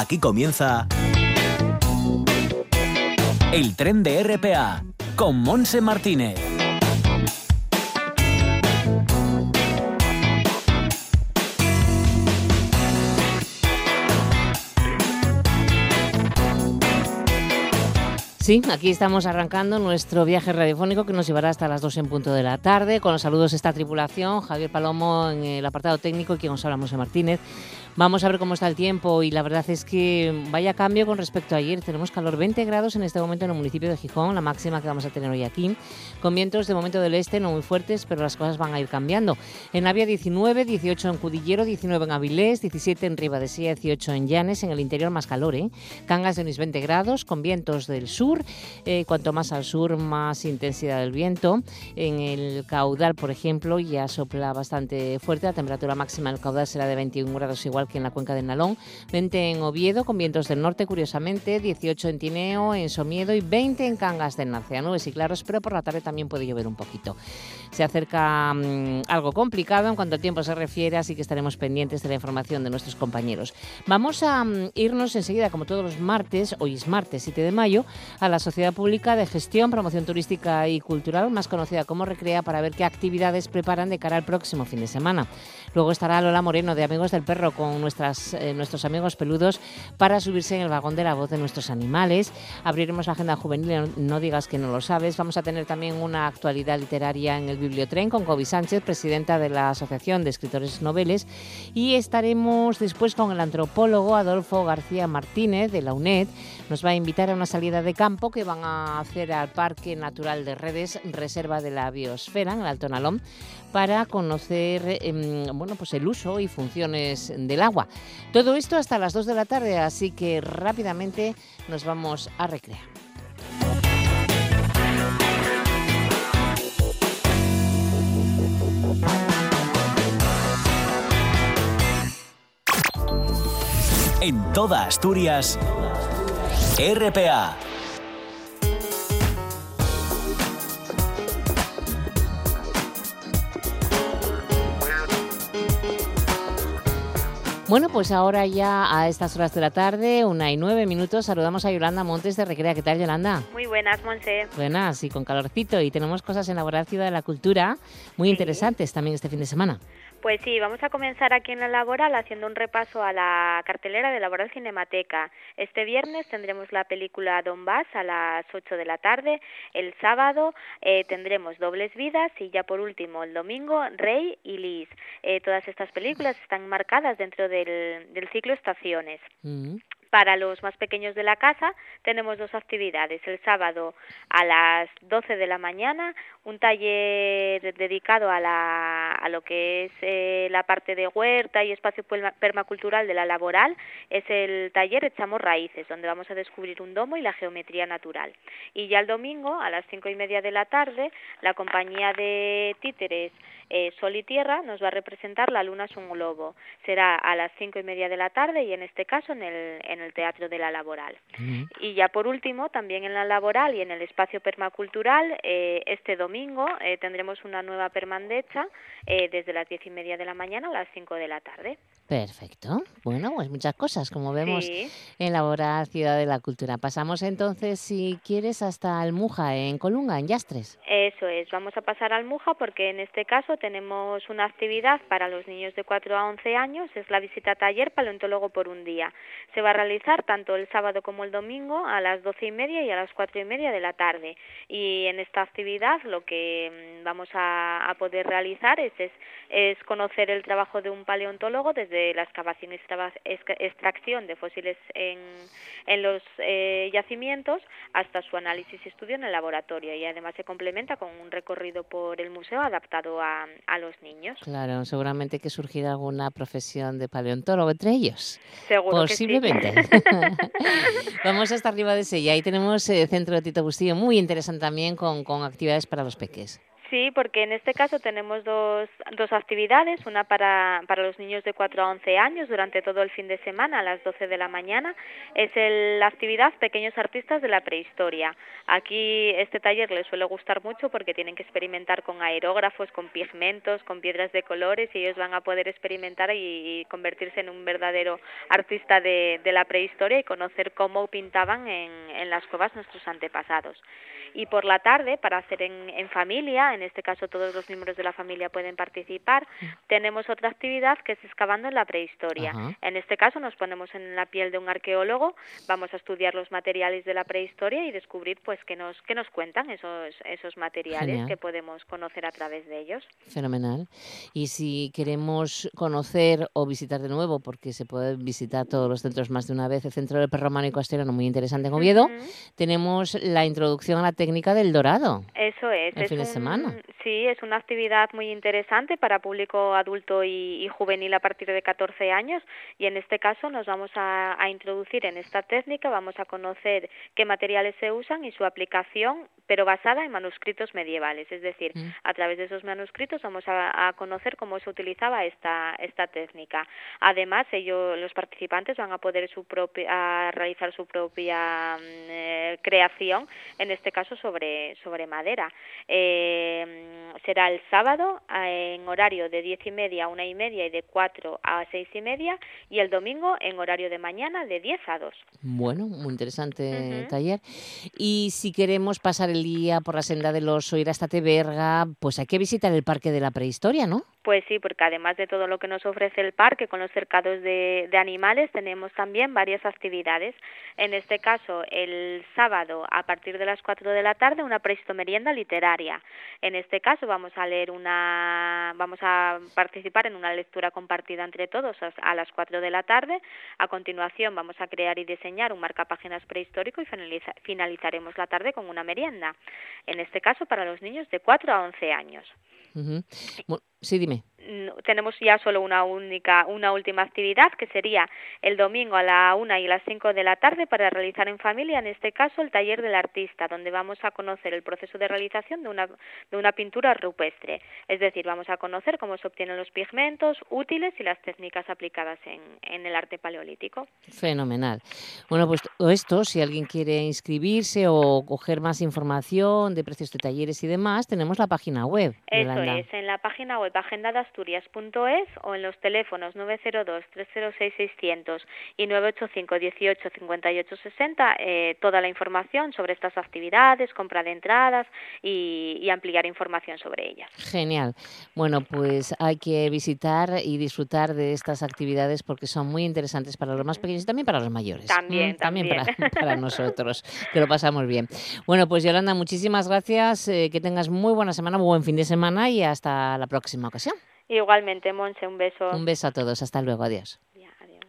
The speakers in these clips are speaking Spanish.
Aquí comienza el tren de RPA con Monse Martínez. Sí, aquí estamos arrancando nuestro viaje radiofónico que nos llevará hasta las 2 en punto de la tarde. Con los saludos de esta tripulación, Javier Palomo en el apartado técnico y quien os habla, Monse Martínez. Vamos a ver cómo está el tiempo y la verdad es que vaya cambio con respecto a ayer. Tenemos calor 20 grados en este momento en el municipio de Gijón, la máxima que vamos a tener hoy aquí, con vientos de momento del este no muy fuertes, pero las cosas van a ir cambiando. En Navia 19, 18 en Cudillero, 19 en Avilés, 17 en Ribadesía, 18 en Llanes, en el interior más calor, ¿eh? Cangas de unos 20 grados, con vientos del sur, eh, cuanto más al sur, más intensidad del viento. En el caudal, por ejemplo, ya sopla bastante fuerte, la temperatura máxima en el caudal será de 21 grados igual que en la cuenca del Nalón, 20 en Oviedo con vientos del norte curiosamente, 18 en Tineo, en Somiedo y 20 en Cangas del Narcea, nubes y claros, pero por la tarde también puede llover un poquito. Se acerca mm, algo complicado en cuanto al tiempo se refiere, así que estaremos pendientes de la información de nuestros compañeros. Vamos a mm, irnos enseguida, como todos los martes, hoy es martes 7 de mayo, a la Sociedad Pública de Gestión, Promoción Turística y Cultural, más conocida como Recrea, para ver qué actividades preparan de cara al próximo fin de semana. Luego estará Lola Moreno de Amigos del Perro con nuestras, eh, nuestros amigos peludos para subirse en el vagón de la voz de nuestros animales. Abriremos la agenda juvenil, no digas que no lo sabes. Vamos a tener también una actualidad literaria en el Bibliotren con Kobe Sánchez, presidenta de la Asociación de Escritores Noveles. Y estaremos después con el antropólogo Adolfo García Martínez de la UNED. Nos va a invitar a una salida de campo que van a hacer al Parque Natural de Redes, Reserva de la Biosfera, en el Alto Nalón para conocer em, bueno, pues el uso y funciones del agua. Todo esto hasta las 2 de la tarde, así que rápidamente nos vamos a recrear. En toda Asturias, RPA Bueno, pues ahora ya a estas horas de la tarde, una y nueve minutos, saludamos a Yolanda Montes de Recrea. ¿Qué tal, Yolanda? Muy buenas, Monse. Buenas, y con calorcito. Y tenemos cosas en la Ciudad de la Cultura muy interesantes también este fin de semana. Pues sí, vamos a comenzar aquí en la Laboral haciendo un repaso a la cartelera de Laboral Cinemateca. Este viernes tendremos la película Don Bass a las 8 de la tarde. El sábado eh, tendremos Dobles Vidas y ya por último el domingo Rey y Liz. Eh, todas estas películas están marcadas dentro del, del ciclo Estaciones. Mm. Para los más pequeños de la casa tenemos dos actividades. El sábado a las 12 de la mañana un taller dedicado a, la, a lo que es eh, la parte de huerta y espacio permacultural de la laboral. Es el taller Echamos Raíces, donde vamos a descubrir un domo y la geometría natural. Y ya el domingo a las cinco y media de la tarde la compañía de títeres eh, Sol y Tierra nos va a representar La Luna es un globo. Será a las cinco y media de la tarde y en este caso en el, el Teatro de la Laboral. Y ya por último, también en la Laboral y en el espacio permacultural, eh, este domingo eh, tendremos una nueva permandecha desde las diez y media de la mañana a las cinco de la tarde. Perfecto. Bueno, pues muchas cosas, como vemos en la hora Ciudad de la Cultura. Pasamos entonces, si quieres, hasta Almuja, en Colunga, en Yastres. Eso es, vamos a pasar a Almuja porque en este caso tenemos una actividad para los niños de 4 a 11 años, es la visita taller paleontólogo por un día. Se va a realizar tanto el sábado como el domingo a las doce y media y a las cuatro y media de la tarde. Y en esta actividad lo que mm, vamos a, a poder realizar es, es, es conocer el trabajo de un paleontólogo desde la excavación y extracción de fósiles en, en los eh, yacimientos hasta su análisis y estudio en el laboratorio y además se complementa con un recorrido por el museo adaptado a, a los niños. Claro, seguramente que surgirá alguna profesión de paleontólogo entre ellos. Seguro Posiblemente. Que sí. Vamos hasta arriba de ese y ahí tenemos el eh, Centro de Tito Bustillo, muy interesante también con, con actividades para los peques. Sí, porque en este caso tenemos dos, dos actividades, una para, para los niños de 4 a 11 años durante todo el fin de semana a las 12 de la mañana. Es el, la actividad Pequeños Artistas de la Prehistoria. Aquí este taller les suele gustar mucho porque tienen que experimentar con aerógrafos, con pigmentos, con piedras de colores y ellos van a poder experimentar y, convertirse en un verdadero artista de, de la prehistoria y conocer cómo pintaban en, en las cuevas nuestros antepasados y por la tarde para hacer en, en, familia, en este caso todos los miembros de la familia pueden participar, tenemos otra actividad que es excavando en la prehistoria. En este caso nos ponemos en la piel de un arqueólogo, vamos a estudiar los materiales de la prehistoria y descubrir pues qué nos qué nos cuentan esos esos materiales Genial. que podemos conocer a través de ellos. Fenomenal. Y si queremos conocer o visitar de nuevo, porque se puede visitar todos los centros más de una vez, el Centro del Perro Románico Asturiano, muy interesante en Oviedo, tenemos la introducción a la técnica del dorado. Eso es. El es fin de semana. Sí, es una actividad muy interesante para público adulto y, y juvenil a partir de 14 años y en este caso nos vamos a, a introducir en esta técnica, vamos a conocer qué materiales se usan y su aplicación, pero basada en manuscritos medievales, es decir, Mm. a través de esos manuscritos vamos a, a conocer cómo se utilizaba esta, esta técnica. Además, ellos, los participantes van a poder su propia, a realizar su propia mm, eh, creación, en este caso sobre, sobre madera. Eh, será el sábado en horario de diez y media a una y media y de 4 a seis y media y el domingo en horario de mañana de 10 a 2. Bueno, muy interesante Ujú. taller. Y si queremos pasar el día por la senda del oso, ir hasta Teberga, pues hay que visitar el Parque de la Prehistoria, ¿no? Pues sí, porque además de todo lo que nos ofrece el parque con los cercados de, de animales, tenemos también varias actividades. En este caso, el sábado a partir de las 4 de la tarde, una prehistomerienda literaria. En este caso, vamos a leer una, vamos a participar en una lectura compartida entre todos a, las 4 de la tarde. A continuación, vamos a crear y diseñar un marcapáginas prehistórico y finaliza- finalizaremos la tarde con una merienda. En este caso, para los niños de 4 a 11 años. Sí, dime. no- tenemos ya solo una única, una última actividad que sería el domingo a la una y a las cinco de la tarde para realizar en familia, en este caso el taller del artista, donde vamos a conocer el proceso de realización de una, de una pintura rupestre. Es decir, vamos a conocer cómo se obtienen los pigmentos útiles y las técnicas aplicadas en, en el arte paleolítico. Fenomenal. Bueno, pues todo esto, si alguien quiere inscribirse o coger más información de precios de talleres y demás, tenemos la página web. Eso Yolanda. es, en la página web agendadasturias.es o en los teléfonos 902-306-600 y 985-18-58-60 eh, toda la información sobre estas actividades, compra de entradas y, y ampliar información sobre ellas. Genial. Bueno, pues hay que visitar y disfrutar de estas actividades porque son muy interesantes para los más pequeños y también para los mayores. También, Mm, también, también. Para, para nosotros, que lo pasamos bien. Bueno, pues Yolanda, muchísimas gracias. eh, que tengas muy buena semana, muy buen fin de semana y hasta la próxima ocasión. Igualmente, Monse, un beso. Un beso a todos. Hasta luego. Adiós. Ya, adiós.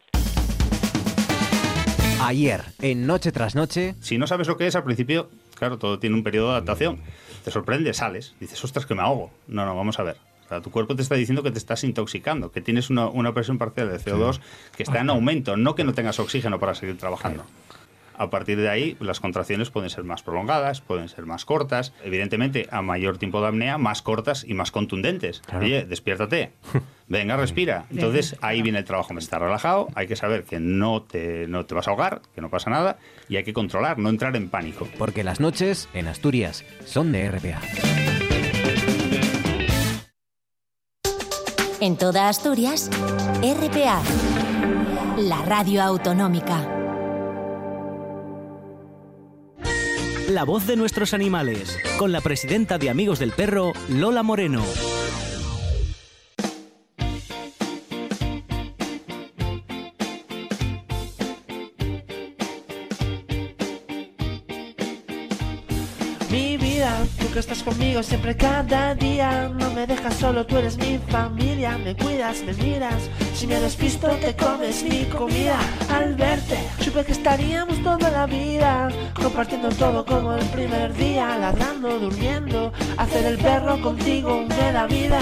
Ayer, en Noche tras Noche, Si no sabes lo que es, al principio, claro, todo tiene un periodo de adaptación. Te sorprende, sales, dices, ostras, que me ahogo. No, no, vamos a ver. O sea, tu cuerpo te está diciendo que te estás intoxicando, que tienes una, una presión parcial de CO2 que está en aumento, no que no tengas oxígeno para seguir trabajando. A partir de ahí, las contracciones pueden ser más prolongadas, pueden ser más cortas. Evidentemente, a mayor tiempo de apnea, más cortas y más contundentes. Oye, despiértate. Venga, respira. Entonces, ahí viene el trabajo. Me está relajado, hay que saber que no te, no te vas a ahogar, que no pasa nada, y hay que controlar, no entrar en pánico. porque las noches en Asturias son de RPA. En toda Asturias, RPA, la radio autonómica. La voz de nuestros animales, con la presidenta de Amigos del Perro, Lola Moreno. Que estás conmigo siempre cada día. No me dejas solo, tú eres mi familia. Me cuidas, me miras. Si me despisto te comes mi comida. Al verte, supe que estaríamos toda la vida. Compartiendo todo como el primer día. Ladrando, durmiendo. Hacer el perro contigo me da vida.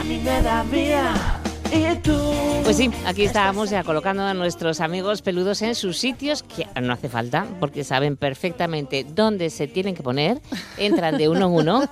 A mí me da vida Pues sí, aquí estábamos ya colocando a nuestros amigos peludos en sus sitios, que no hace falta, porque saben perfectamente dónde se tienen que poner, entran de uno en uno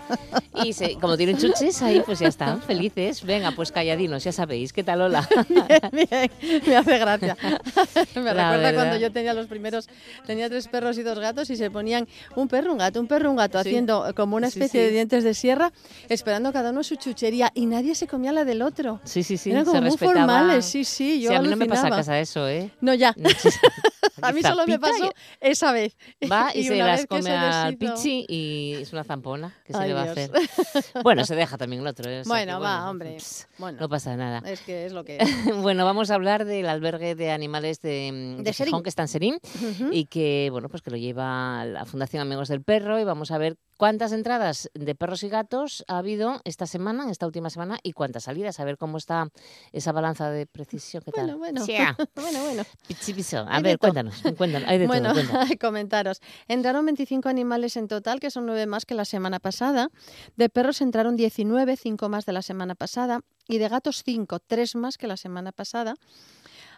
y se- como tienen chuches ahí, pues ya están felices. Venga, pues calladinos, ya sabéis. ¿Qué tal, Lola? Bien, me hace gracia. me La recuerda verdad. cuando yo tenía los primeros, tenía tres perros y dos gatos y se ponían un perro, un gato, un perro, un gato, Sí. haciendo como una especie sí. de dientes de sierra, esperando cada uno su chuchería y nadie se comía la del otro. Sí, sí, sí. Eran se muy respetaba. formales, sí, sí, yo Sí, a mí no me pasa a casa eso, ¿eh? No, ya. A mí solo me pasó esa vez. Va y, se las que come al pichi y es una zampona. ¿Qué se Ay, le va a hacer? Bueno, se deja también el otro. ¿eh? O sea Bueno, que, va, hombre. pss, Bueno, No pasa nada. es que es lo que es. Bueno, vamos a hablar del albergue de animales de, mm, De de Serín. Gijón, que está en Serín, y que, bueno, pues que lo lleva la Fundación Amigos del Perro, y vamos a ver cuántas entradas de perros y gatos ha habido esta semana, en esta última semana, y cuántas salidas, a ver cómo está esa balanza de precisión, ¿qué tal? Bueno, bueno. Sia. bueno, bueno. Pichipiso. A Hay ver, cuéntanos, cuéntanos, hay de bueno, todo, cuéntanos. comentaros. Entraron 25 animales en total, que son nueve más que la semana pasada. De perros entraron 19, 5 más de la semana pasada. Y de gatos 5, 3 más que la semana pasada.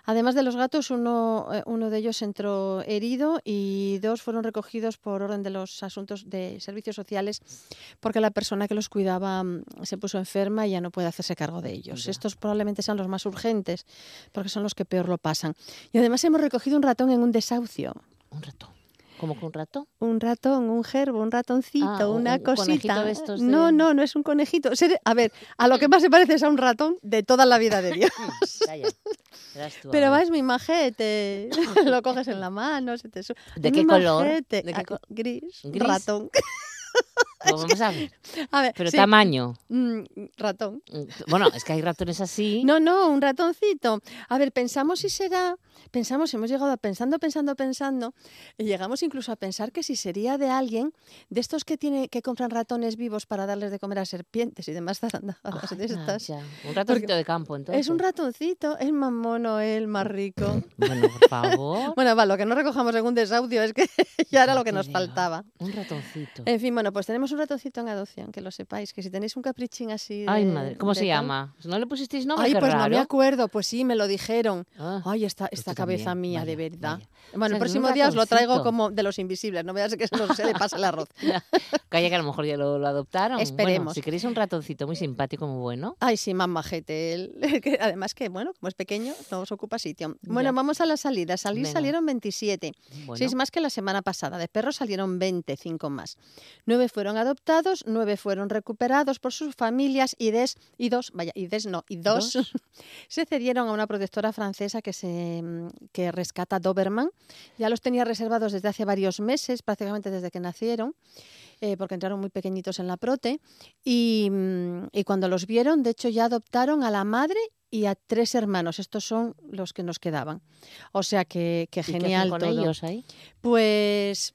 Además de los gatos, uno, eh, uno de ellos entró herido y dos fueron recogidos por orden de los asuntos de servicios sociales porque la persona que los cuidaba mm, se puso enferma y ya no puede hacerse cargo de ellos. Ya. Estos probablemente sean los más urgentes porque son los que peor lo pasan. Y además hemos recogido un ratón en un desahucio. Un rato. ¿Cómo que un rato? Un ratón, un gerbo, un ratoncito, Ah, un- una un cosita. de estos No, de- no, no es un conejito. A ver, a lo que más se parece es a un ratón de toda la vida de Dios. Calla. Verás tú Pero ahora. va, es muy majete. Lo coges en la mano, se te sube. ¿De qué color? majete. ¿De qué Ah, co- gris, ¿Gris? ratón. Pues vamos a ver. A ver, Pero sí, tamaño. mm, ratón. Mm, Bueno, es que hay ratones así. No, no, un ratoncito. A ver, pensamos si será, pensamos, hemos llegado a pensando, pensando, pensando, y llegamos incluso a pensar que si sería de alguien de estos que tiene que compran ratones vivos para darles de comer a serpientes y demás zarandajadas de Anda, estas. ya. Un ratoncito de campo, entonces. Es un ratoncito, es más mono, el más rico. Bueno, por favor. Bueno, va, lo que no recojamos en un desaudio es que ya era lo que nos faltaba. Un ratoncito. En fin, bueno, pues tenemos un ratoncito en adopción, que lo sepáis, que si tenéis un caprichín así. Ay, de- madre. ¿Cómo de se llama? ¿No le pusisteis nombre? Ay, pues no me raro. acuerdo, pues sí, me lo dijeron. Ah, Ay, esta, pues esta cabeza también, mía, de vaya, verdad. vaya. Bueno, O sea, el próximo día os lo traigo como de los invisibles, no veas que se, le pasa el arroz. Calla que a lo mejor ya lo, lo adoptaron. Bueno, Esperemos. si queréis un ratoncito muy simpático, muy bueno. Ay, sí, más majete. que además que, bueno, como es pequeño, no os ocupa sitio. Bueno, Ya. vamos a las salidas. Salir Venga. salieron 27. Bueno, Seis más que la semana pasada. De perros salieron 25 más. Nueve fueron adoptados, nueve fueron recuperados por sus familias y, des, y dos, vaya, y des no, y dos, Dos. se cedieron a una protectora francesa que, se, mm, que rescata Doberman. Ya los tenía reservados desde hace varios meses, prácticamente desde que nacieron. eh, porque entraron muy pequeñitos en la prote y, mm, y cuando los vieron, de hecho ya adoptaron a la madre y a tres hermanos. Estos son los que nos quedaban. O sea que, que ¿y qué hacen genial con todo. ellos ahí? Pues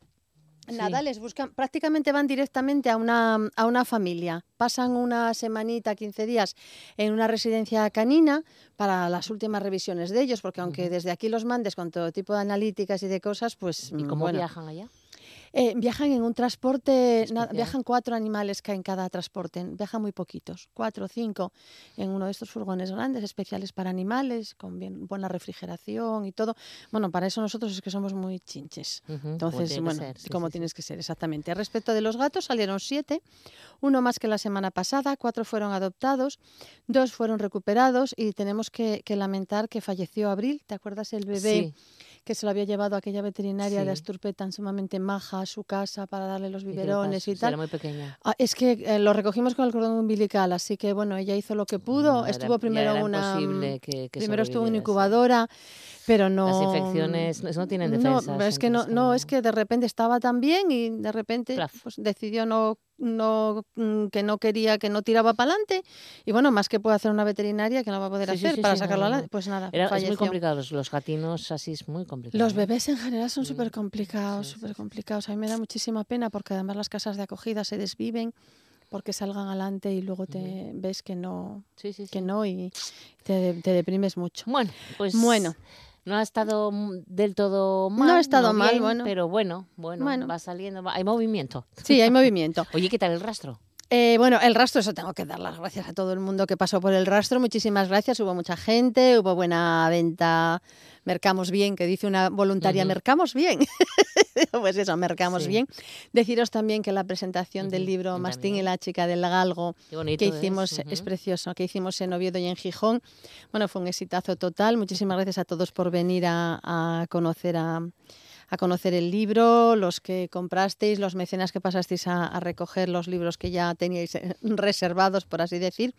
Sí. nada, les buscan, prácticamente van directamente a una, a una familia. Pasan una semanita, 15 días en una residencia canina para las últimas revisiones de ellos, porque aunque desde aquí los mandes con todo tipo de analíticas y de cosas, pues ¿Y mm, cómo bueno, viajan allá? Eh, viajan en un transporte, na- viajan cuatro animales en cada transporte, viajan muy poquitos, cuatro o cinco, en uno de estos furgones grandes especiales para animales, con bien, buena refrigeración y todo. Bueno, para eso nosotros es que somos muy chinches. Como Entonces, que bueno, sí, como sí, sí. tienes que ser, exactamente. Respecto de los gatos, salieron siete, uno más que la semana pasada, cuatro fueron adoptados, dos fueron recuperados y tenemos que, que lamentar que falleció Abril, ¿te acuerdas el bebé? Que se lo había llevado a aquella veterinaria de. Asturpe tan sumamente maja a su casa para darle los ¿y biberones pasó? y Si Era tal. muy pequeña. Ah, es que eh, lo recogimos con el cordón umbilical, así que bueno, ella hizo lo que pudo. No, era- estuvo primero una que- que primero estuvo en incubadora, pero no Las infecciones no- no tienen No, defensas, es que no, no, es que de repente estaba tan bien y de repente pues, decidió no no mm, que no quería que no tiraba para adelante y bueno más que puede hacer una veterinaria que no va a poder Sí, hacer sí, para sí, no, sacarlo no, no. pues nada Era, es muy complicado, los, los gatinos así es muy complicado. Los ¿eh? bebés en general son Mm. súper complicados, súper complicados. A mí me da muchísima pena porque además las casas de acogida se desviven porque salgan adelante y luego te ves que no, que no y te, te deprimes mucho. Bueno, pues Bueno. No ha estado del todo mal. No ha estado mal, bien, bueno. Pero bueno, bueno, Bueno. va saliendo, hay movimiento. Sí, hay movimiento. Oye, ¿qué tal el rastro? Eh, bueno, el rastro, eso tengo que dar las gracias a todo el mundo que pasó por el rastro. Muchísimas gracias. Hubo mucha gente, hubo buena venta. Mercamos bien, que dice una voluntaria, mercamos bien. pues eso, mercamos Sí. bien. Deciros también que la presentación del libro Mastín y la chica del galgo que hicimos, es, precioso, que hicimos en Oviedo y en Gijón. Bueno, fue un exitazo total. Muchísimas gracias a todos por venir a, a conocer a, a conocer el libro, los que comprasteis, los mecenas que pasasteis a, recoger los libros que ya teníais eh, reservados, por así decir,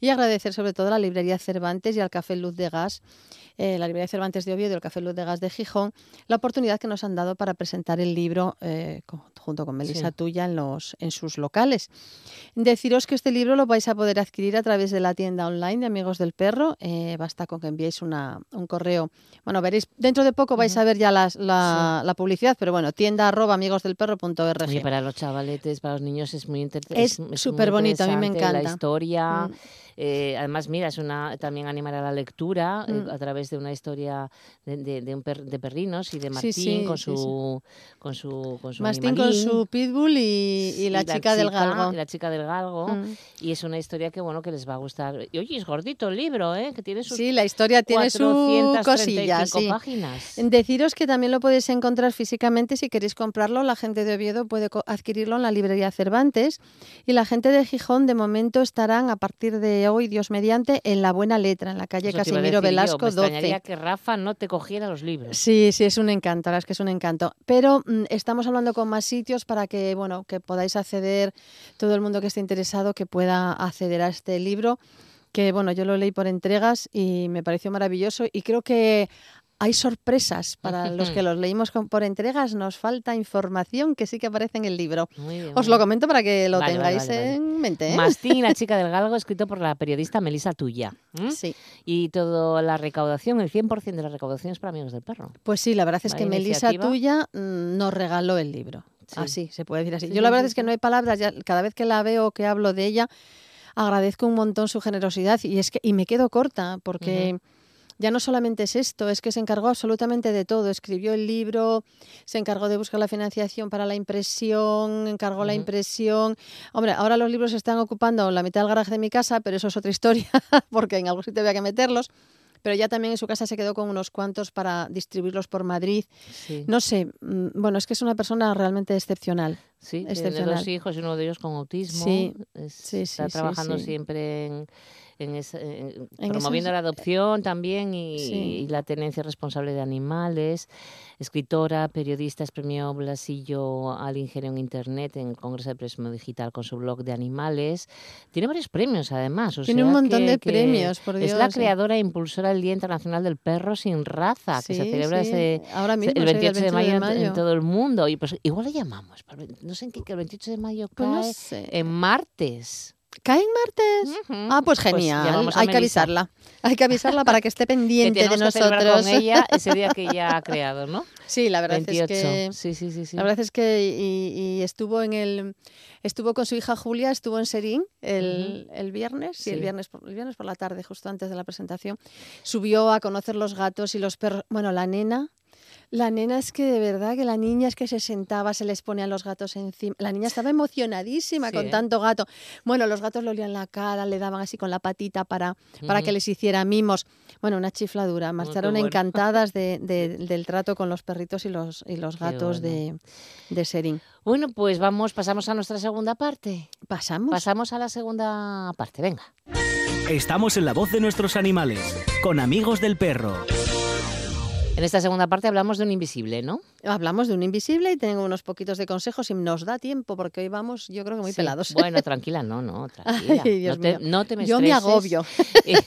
y agradecer sobre todo a la librería Cervantes y al Café Luz de Gas, eh, la librería Cervantes de Oviedo y el Café Luz de Gas de Gijón, la oportunidad que nos han dado para presentar el libro eh, junto con Melissa Sí. Tuya en, los, en sus locales. Deciros que este libro lo vais a poder adquirir a través de la tienda online de Amigos del Perro. Eh, basta con que enviéis una, un correo. Bueno, veréis, dentro de poco vais a ver ya las- la, la publicidad, pero bueno, tienda arroba amigosdelperro.org. Oye, para los chavaletes, para los niños es muy inter- Es muy superbonito, a mí me interesante La encanta. historia, Mm. eh, además, mira, es una también animar a la lectura eh, Mm. a través de una historia de, de, de un per- de perrinos y de Sí, Martín sí, con, sí, su, con su con su Mastín con. Su pitbull y, y la chica del galgo. y la chica del galgo Mm. y es una historia que bueno que les va a gustar y oye es gordito el libro eh que tiene sus Sí, la historia tiene su 435 cosilla, sí. páginas Deciros que también lo podéis encontrar físicamente si queréis comprarlo. La gente de Oviedo puede adquirirlo en la librería Cervantes y la gente de Gijón de momento estarán a partir de hoy, Dios mediante, en la Buena Letra, en la calle Eso Casimiro yo, Velasco me extrañaría 12. que Rafa no te cogiera los libros Sí, sí, es un encanto, la verdad es que es un encanto. Pero mm, estamos hablando con más sitios para que, bueno, que podáis acceder, todo el mundo que esté interesado, que pueda acceder a este libro, que, bueno, yo lo leí por entregas y me pareció maravilloso y creo que hay sorpresas para los que los leímos con- por entregas, nos falta información que sí que aparece en el libro. Bien, Os lo comento para que lo Vale, tengáis vale, vale. en mente. ¿eh? Mastín la chica del galgo escrito por la periodista Melissa Tuya. Sí. y toda la recaudación el 100% de la recaudación es para amigos del perro Pues sí, la verdad es que iniciativa. Tuya mm, nos regaló el libro. Sí. Así, se puede decir así. Sí, Yo la verdad sí, es que no hay palabras, ya, cada vez que la veo o que hablo de ella, agradezco un montón su generosidad y es que y me quedo corta porque ya no solamente es esto, es que se encargó absolutamente de todo. Escribió el libro, se encargó de buscar la financiación para la impresión, encargó la impresión. Hombre, ahora los libros están ocupando la mitad del garaje de mi casa, pero eso es otra historia, porque en algún sitio había que meterlos. Pero ya también en su casa se quedó con unos cuantos para distribuirlos por Madrid. sí, No sé, mm, bueno, es que es una persona realmente excepcional. sí tiene excepcional. dos hijos y uno de ellos con autismo Sí, Es- sí, está sí, sí, trabajando siempre en, en esa- en- En promoviendo la adopción también y, Sí. y la tenencia responsable de animales escritora periodista es premio Blasillo al ingenio en internet en el Congreso de Periodismo Digital con su blog de animales tiene varios premios además o Tiene un montón que- de que premios, por es la creadora e impulsora del Día Internacional del Perro sin raza que se celebra sí, ese ahora mismo, el sí, 28 de mayo, en- todo el mundo. Y pues igual le llamamos. No sé en qué, que el 28 de mayo Pues no cae sé. en martes. ¿Cae en martes? Ah, pues Pues genial. Hay que avisarla. Hay que avisarla para que esté Que pendiente de tenemos que nosotros. con ella ese día que ella ha creado, ¿no? Sí, la verdad 28. es que Sí, sí, sí. sí. La verdad es que y, y estuvo en el estuvo con su hija Julia, estuvo en Serín el, el viernes, sí, el Sí. viernes por, el viernes por la tarde, justo antes de la presentación. Subió a conocer los gatos y los perros. Bueno, la nena la nena es que de verdad que la niña es que se sentaba, se les ponían los gatos encima. La niña estaba emocionadísima Sí, con ¿eh? tanto gato. Bueno, los gatos le olían la cara, le daban así con la patita para, para que les hiciera mimos. Bueno, una chifladura. Marcharon bueno. encantadas de- de- del trato con los perritos y los, y los gatos de, de Serín. Bueno, pues vamos, pasamos a nuestra segunda parte. Pasamos. Pasamos a la segunda parte, venga. Estamos en la voz de nuestros animales, con amigos del perro. En esta segunda parte hablamos de un invisible, ¿no? Hablamos de un invisible y tengo unos poquitos de consejos y nos da tiempo porque hoy vamos, yo creo que muy Sí. pelados. Bueno, tranquila, no, no, tranquila. Ay, Dios no, te, mío. no te me Yo me agobio.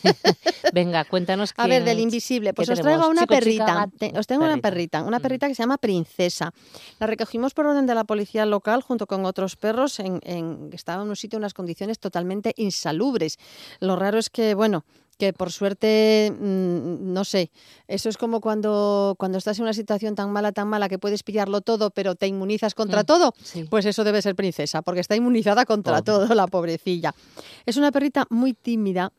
Venga, cuéntanos A ver, del invisible. Pues ¿qué os traigo una Chico, perrita. os tengo una perrita, una Ujú. perrita que se llama Princesa. La recogimos por orden de la policía local junto con otros perros. En, en- estaba en un sitio en unas condiciones totalmente insalubres. Lo raro es que, bueno, que por suerte, mm, no sé, eso es como cuando, cuando estás en una situación tan mala, tan mala que puedes pillarlo todo, pero te inmunizas contra Mm, todo. sí. Pues eso debe ser princesa, porque está inmunizada contra todo, la pobrecilla. Es una perrita muy tímida,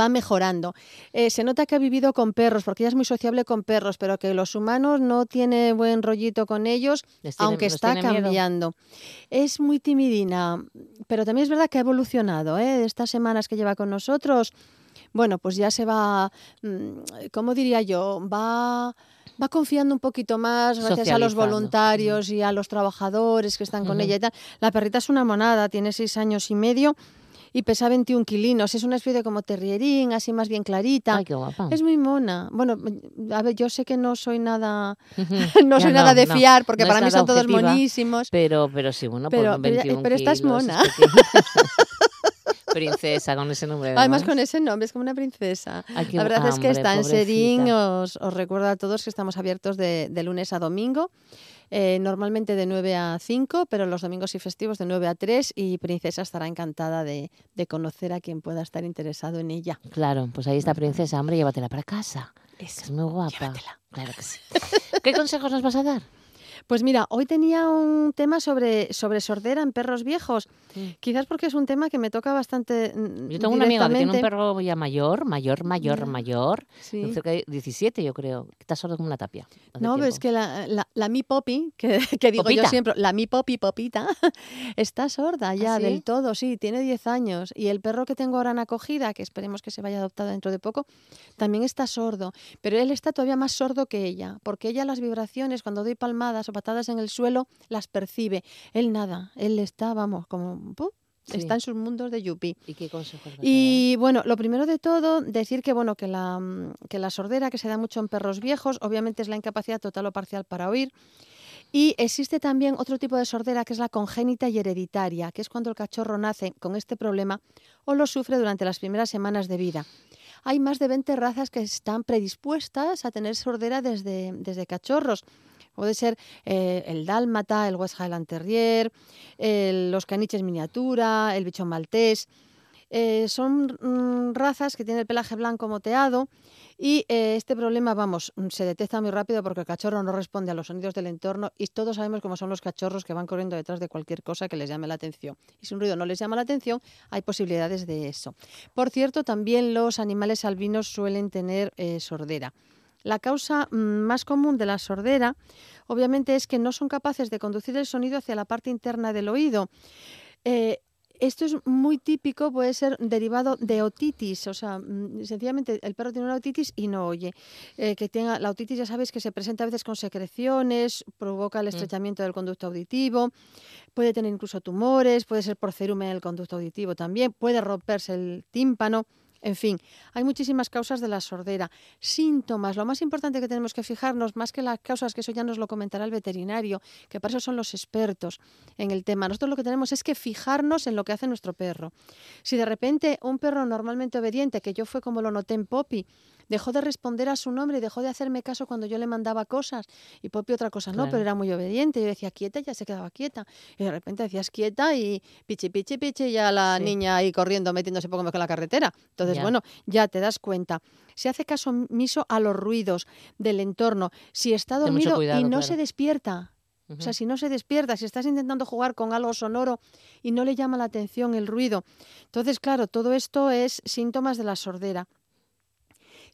va mejorando. Eh, se nota que ha vivido con perros, porque ella es muy sociable con perros, pero que los humanos no tiene buen rollito con ellos, tiene- aunque está miedo. cambiando. Es muy timidina, pero también es verdad que ha evolucionado. ¿eh? Estas semanas que lleva con nosotros, bueno, pues ya se va, mm, ¿cómo diría yo? Va... Va confiando un poquito más gracias a los voluntarios y a los trabajadores que están con ella y tal. La perrita es una monada, tiene seis años y medio y pesa 21 kilinos. Es una especie como terrierín, así más bien clarita. Ay, qué guapa. Es muy mona. Bueno, a ver, yo sé que no soy nada, no Ya soy nada de no, fiar, porque no para mí son todos monísimos. Pero, pero sí, bueno, Pero- por pero- 21 pero estás kilos, es mona. Princesa, con ese nombre. Además, con ese nombre, es como una princesa. Ay, qué La verdad es que está en Serín. Os, os recuerdo a todos que estamos abiertos de, de lunes a domingo. eh, normalmente de 9 a 5, pero los domingos y festivos de 9 a 3 y Princesa estará encantada de, de conocer a quien pueda estar interesado en ella. Claro, pues ahí está Princesa, hombre, llévatela para casa. que Es muy guapa. llévatela. Claro que sí. ¿Qué consejos nos vas a dar? Pues mira, hoy tenía un tema sobre, sobre sordera en perros viejos. Quizás porque es un tema que me toca bastante. mm, Yo tengo una amiga que tiene un perro ya mayor, mayor, mayor, Ya. mayor, Sí. cerca de 17 yo creo, que está sordo como una tapia. No, pero es que la, la, la mi popi, que, que digo yo Popita. siempre, la mi popi popita, está sorda ya ¿Ah, sí? del todo, sí, tiene 10 años. Y el perro que tengo ahora en acogida, que esperemos que se vaya adoptado dentro de poco, también está sordo. Pero él está todavía más sordo que ella, porque ella las vibraciones, cuando doy palmadas o patadas en el suelo, las percibe. Él nada, él está, vamos, como... ¡pum! Sí. Está en sus mundos de yupi. ¿Y qué consejos Y bueno, lo primero de todo, decir que bueno, que la, que la sordera, que se da mucho en perros viejos, obviamente es la incapacidad total o parcial para oír. Y existe también otro tipo de sordera que es la congénita y hereditaria, que es cuando el cachorro nace con este problema o lo sufre durante las primeras semanas de vida. Hay más de 20 razas que están predispuestas a tener sordera desde, desde cachorros. Puede ser eh, el dálmata, el West Highland Terrier, el- los caniches miniatura, el bichón maltés. Eh, son mm, razas que tienen el pelaje blanco moteado y eh, este problema, vamos, mm, se detecta muy rápido porque el cachorro no responde a los sonidos del entorno y todos sabemos cómo son los cachorros que van corriendo detrás de cualquier cosa que les llame la atención. Y si un ruido no les llama la atención, hay posibilidades de eso. Por cierto, también los animales albinos suelen tener sordera. La causa mm, más común de la sordera, obviamente, es que no son capaces de conducir el sonido hacia la parte interna del oído. Eh, esto es muy típico, puede ser derivado de otitis, o sea, mm, sencillamente el perro tiene una otitis y no oye. Eh, que tenga la otitis, ya sabéis que se presenta a veces con secreciones, provoca el estrechamiento del conducto auditivo, puede tener incluso tumores, puede ser por cerumen en el conducto auditivo también, puede romperse el tímpano. En fin, hay muchísimas causas de la sordera. Síntomas, lo más importante que tenemos que fijarnos, más que las causas, que eso ya nos lo comentará el veterinario, que para eso son los expertos en el tema. Nosotros lo que tenemos es que fijarnos en lo que hace nuestro perro. Si de repente un perro normalmente obediente, que yo fue como lo noté en Poppy, dejó de responder a su nombre y dejó de hacerme caso cuando yo le mandaba cosas, y Poppy otra cosa no, pero era muy obediente. Yo decía quieta y ya se quedaba quieta. Y de repente decías quieta y pichi, pichi, pichi, ya la Sí. niña ahí corriendo, metiéndose poco más con la carretera. Entonces, Ya. bueno, ya te das cuenta. Si hace caso omiso a los ruidos del entorno, si está dormido cuidado, y no claro. se despierta, o sea, si no se despierta, si estás intentando jugar con algo sonoro y no le llama la atención el ruido. Entonces, claro, todo esto es síntomas de la sordera.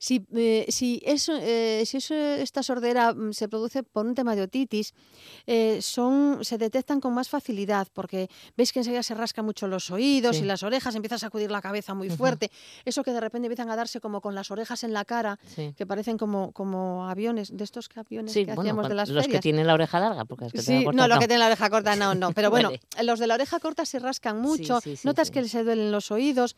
Si, eh, si, eso, eh, si eso- esta sordera mm, se produce por un tema de otitis, eh, son, se detectan con más facilidad porque veis que enseguida se rascan mucho los oídos Sí. y las orejas, empieza a sacudir la cabeza muy fuerte. Eso que de repente empiezan a darse como con las orejas en la cara, Sí. que parecen como, como aviones, de estos que aviones Sí, que bueno, hacíamos de las los que tienen la oreja larga, porque que tienen no, los que tienen la oreja corta no, no. Pero bueno, Vale. los de la oreja corta se rascan mucho, notas que se duelen los oídos,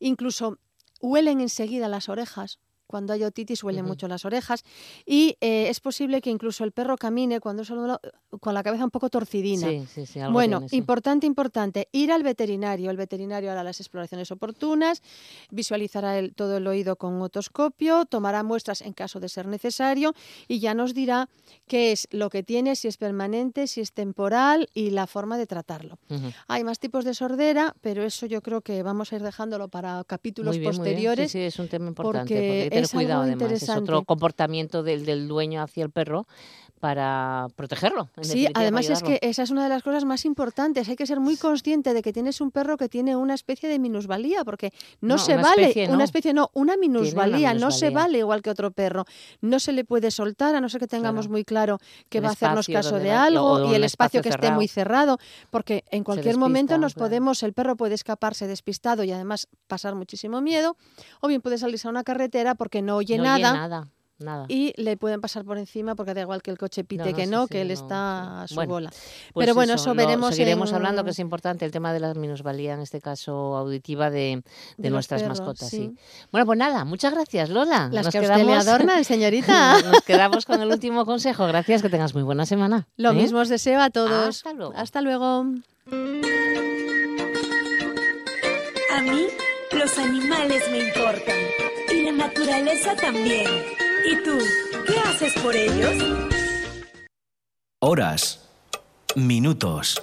incluso huelen enseguida las orejas. Cuando hay otitis huelen mucho las orejas y eh, es posible que incluso el perro camine cuando solo con la cabeza un poco torcidina. Sí, sí, sí, algo Bueno, tiene, importante, importante, ir al veterinario. El veterinario hará las exploraciones oportunas, visualizará el- todo el oído con otoscopio, tomará muestras en caso de ser necesario y ya nos dirá qué es lo que tiene, si es permanente, si es temporal y la forma de tratarlo. Hay más tipos de sordera, pero eso yo creo que vamos a ir dejándolo para capítulos bien, posteriores. Sí, sí, es un tema importante, porque tener es cuidado además. Es otro comportamiento del, del dueño hacia el perro, para protegerlo. en Sí, además es que esa es una de las cosas más importantes. Hay que ser muy consciente de que tienes un perro que tiene una especie de minusvalía, porque no, No, se una vale, especie no. una especie no, una minusvalía, no se vale igual que otro perro. No se le puede soltar, a no ser que tengamos Claro. muy claro que El va a hacernos caso de va- algo y el espacio espacio que esté muy cerrado, porque en cualquier momento nos claro. podemos, el perro puede escaparse despistado y además pasar muchísimo miedo, o bien puede salirse a una carretera porque no oye No oye nada. Nada. Y le pueden pasar por encima porque da igual que el coche pite no, que no, sí, que él no, está a su Bueno, bola. Pues Pero bueno, eso lo veremos Seguiremos en- hablando, que es importante el tema de la minusvalía, en este caso auditiva, de, de nuestras perros, mascotas. sí. Sí. Bueno, pues nada, muchas gracias, Lola. Las Nos que usted le quedamos- adornan, señorita. Nos quedamos con el último consejo. Gracias, que tengas muy buena semana. Lo ¿eh? mismo os deseo a todos. Hasta luego. Hasta luego. A mí los animales me importan y la naturaleza también. ¿Y tú, qué haces por ellos? Horas, minutos,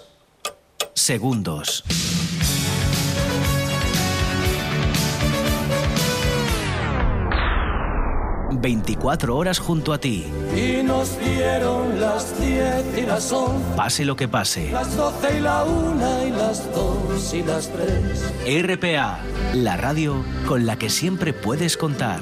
segundos. ...24 horas junto a ti. Y nos dieron las diez y las once, Pase lo que pase. las doce y la una y las dos y las tres. RPA, la radio con la que siempre puedes contar.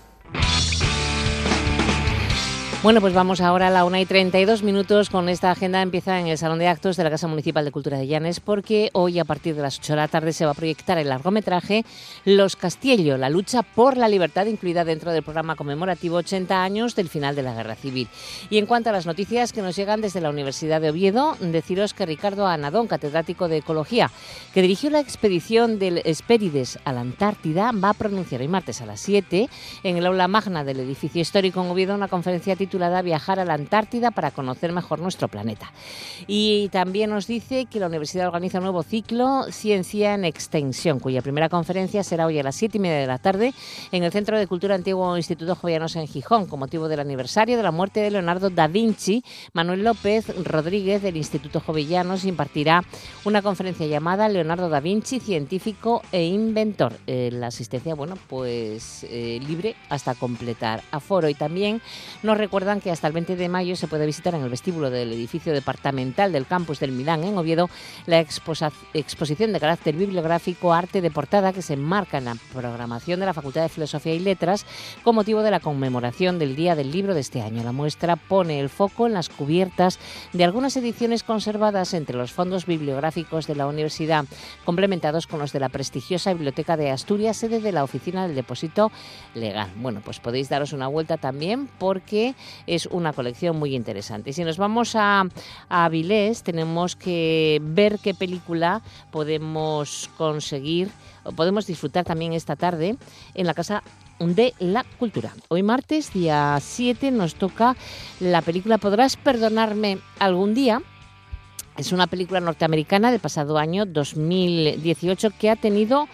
Bueno, pues vamos ahora a la 1 y 32 minutos con esta agenda. Empieza en el Salón de Actos de la Casa Municipal de Cultura de Llanes porque hoy a partir de las 8 de la tarde se va a proyectar el largometraje Los Castiello, la lucha por la libertad incluida dentro del programa conmemorativo 80 años del final de la Guerra Civil. Y en cuanto a las noticias que nos llegan desde la Universidad de Oviedo, deciros que Ricardo Anadón, catedrático de Ecología, que dirigió la expedición del Hespérides a la Antártida, va a pronunciar hoy martes a las 7 en el aula magna del edificio histórico en Oviedo una conferencia titulada Viajar a la Antártida para conocer mejor nuestro planeta. Y también nos dice que la universidad organiza un nuevo ciclo Ciencia en Extensión, cuya primera conferencia será hoy a las 7 y media de la tarde en el Centro de Cultura Antiguo Instituto Jovellanos en Gijón, con motivo del aniversario de la muerte de Leonardo da Vinci. Manuel López Rodríguez del Instituto Jovellanos impartirá una conferencia llamada Leonardo da Vinci, científico e inventor. Eh, la asistencia, bueno, pues eh, libre hasta completar aforo. Y también nos recuerdan que hasta el 20 de mayo se puede visitar en el vestíbulo del edificio departamental del campus del Milán en Oviedo la exposición de carácter bibliográfico Arte de Portada que se enmarca en la programación de la Facultad de Filosofía y Letras con motivo de la conmemoración del Día del Libro de este año. La muestra pone el foco en las cubiertas de algunas ediciones conservadas entre los fondos bibliográficos de la universidad, complementados con los de la prestigiosa Biblioteca de Asturias, sede de la Oficina del Depósito Legal. Bueno, pues podéis daros una vuelta también porque es una colección muy interesante. Si nos vamos a, a Avilés, tenemos que ver qué película podemos conseguir o podemos disfrutar también esta tarde en la Casa de la Cultura. Hoy martes, día 7, nos toca la película Podrás perdonarme algún día. Es una película norteamericana del pasado año 2018 que ha tenido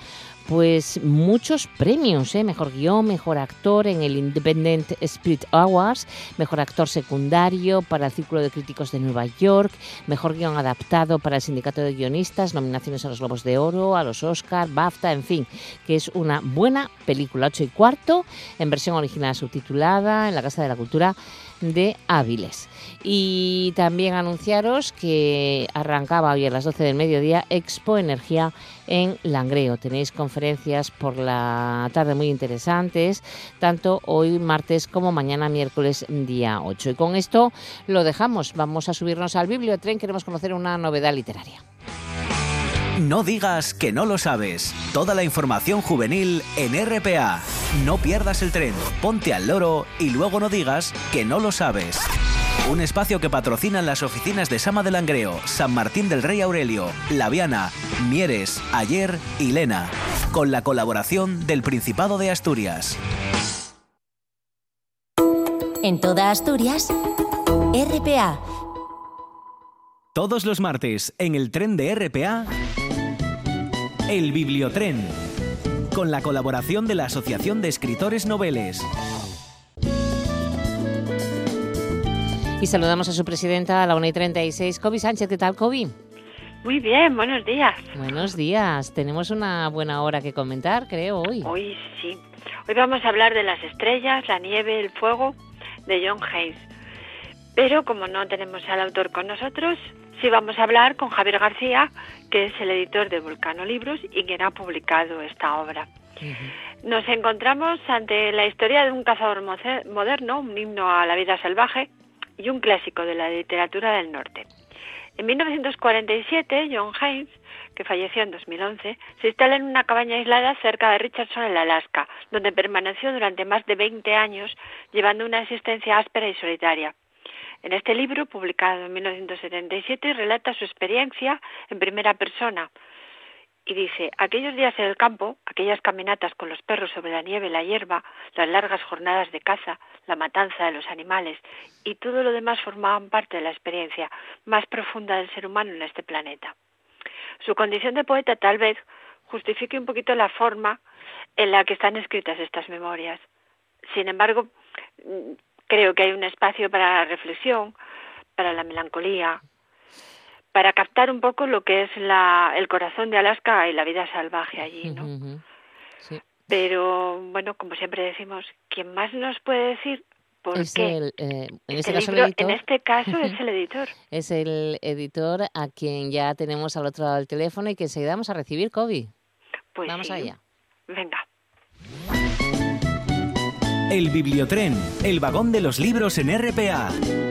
pues muchos premios, ¿eh? mejor guion, mejor actor en el Independent Spirit Awards, mejor actor secundario para el Círculo de Críticos de Nueva York, mejor guion adaptado para el Sindicato de Guionistas, nominaciones a los Globos de Oro, a los Oscar, BAFTA, en fin, que es una buena película, 8 y cuarto, en versión original subtitulada en la Casa de la Cultura de Áviles. Y también anunciaros que arrancaba hoy a las 12 del mediodía Expo Energía en Langreo. Tenéis conferencias por la tarde muy interesantes, tanto hoy martes como mañana miércoles día 8. Y con esto lo dejamos. Vamos a subirnos al bibliotren. Queremos conocer una novedad literaria. No digas que no lo sabes. Toda la información juvenil en RPA. No pierdas el tren, ponte al loro y luego no digas que no lo sabes. Un espacio que patrocinan las oficinas de Sama de Langreo, San Martín del Rey Aurelio, Laviana, Mieres, Ayer y Lena, con la colaboración del Principado de Asturias. En toda Asturias, RPA. Todos los martes en el tren de RPA, el Bibliotren, con la colaboración de la Asociación de Escritores Noveles. Y saludamos a su presidenta a la 1 y 36, Kobe Sánchez. ¿Qué tal, Kobe? Muy bien, buenos días. Buenos días. Tenemos una buena hora que comentar, creo, hoy. Hoy sí. Hoy vamos a hablar de las estrellas, la nieve, el fuego, de John Hayes. Pero como no tenemos al autor con nosotros, sí vamos a hablar con Javier García, que es el editor de Volcano Libros y quien ha publicado esta obra. Nos encontramos ante la historia de un cazador moderno, un himno a la vida salvaje y un clásico de la literatura del norte. En 1947, John Haynes, que falleció en 2011, se instala en una cabaña aislada cerca de Richardson, en Alaska, donde permaneció durante más de 20 años, llevando una existencia áspera y solitaria. En este libro, publicado en 1977, relata su experiencia en primera persona, y dice, aquellos días en el campo, aquellas caminatas con los perros sobre la nieve la hierba, las largas jornadas de caza, la matanza de los animales y todo lo demás formaban parte de la experiencia más profunda del ser humano en este planeta. Su condición de poeta tal vez justifique un poquito la forma en la que están escritas estas memorias. Sin embargo, creo que hay un espacio para la reflexión, para la melancolía, para captar un poco lo que es la, el corazón de Alaska y la vida salvaje allí, ¿no? Pero bueno, como siempre decimos, ¿quién más nos puede decir por qué? Eh, en, este, caso en este caso es el editor. es el editor a quien ya tenemos al otro lado del teléfono y que enseguida vamos a recibir, Kobe. Pues vamos allá. Venga. El Bibliotren, el vagón de los libros en RPA.